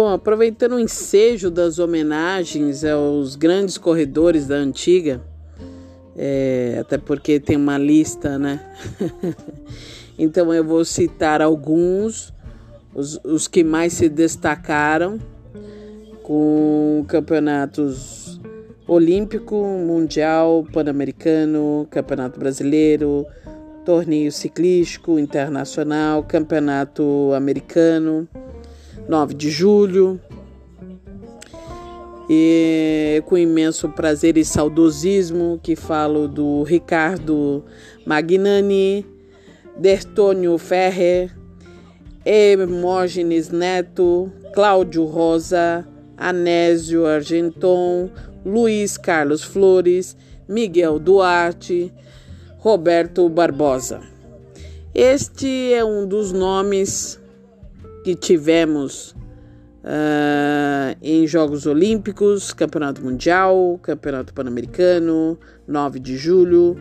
Bom, aproveitando o ensejo das homenagens aos grandes corredores da antiga, é, até porque tem uma lista, né? então eu vou citar alguns, os, os que mais se destacaram com campeonatos olímpico, mundial, pan-americano, campeonato brasileiro, torneio ciclístico internacional, campeonato americano, 9 de julho. E com imenso prazer e saudosismo que falo do Ricardo Magnani, Dertônio Ferrer, Hermógenes Neto, Cláudio Rosa, Anésio Argenton, Luiz Carlos Flores, Miguel Duarte, Roberto Barbosa. Este é um dos nomes que tivemos uh, em Jogos Olímpicos, Campeonato Mundial, Campeonato Pan-Americano, 9 de julho,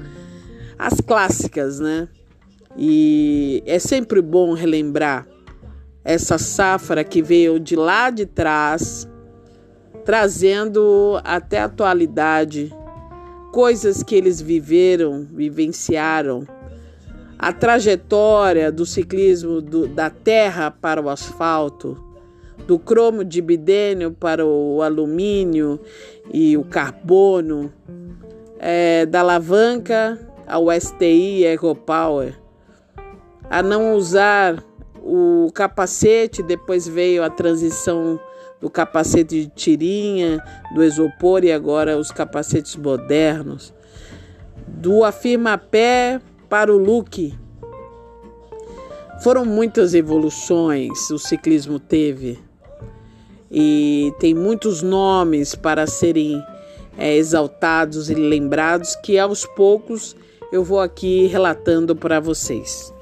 as clássicas, né? E é sempre bom relembrar essa safra que veio de lá de trás, trazendo até a atualidade coisas que eles viveram, vivenciaram, a trajetória do ciclismo do, da terra para o asfalto, do cromo de bidênio para o alumínio e o carbono, é, da alavanca ao STI EcoPower, a não usar o capacete, depois veio a transição do capacete de tirinha, do isopor e agora os capacetes modernos, do afirma-pé para o look. Foram muitas evoluções o ciclismo teve e tem muitos nomes para serem é, exaltados e lembrados que aos poucos eu vou aqui relatando para vocês.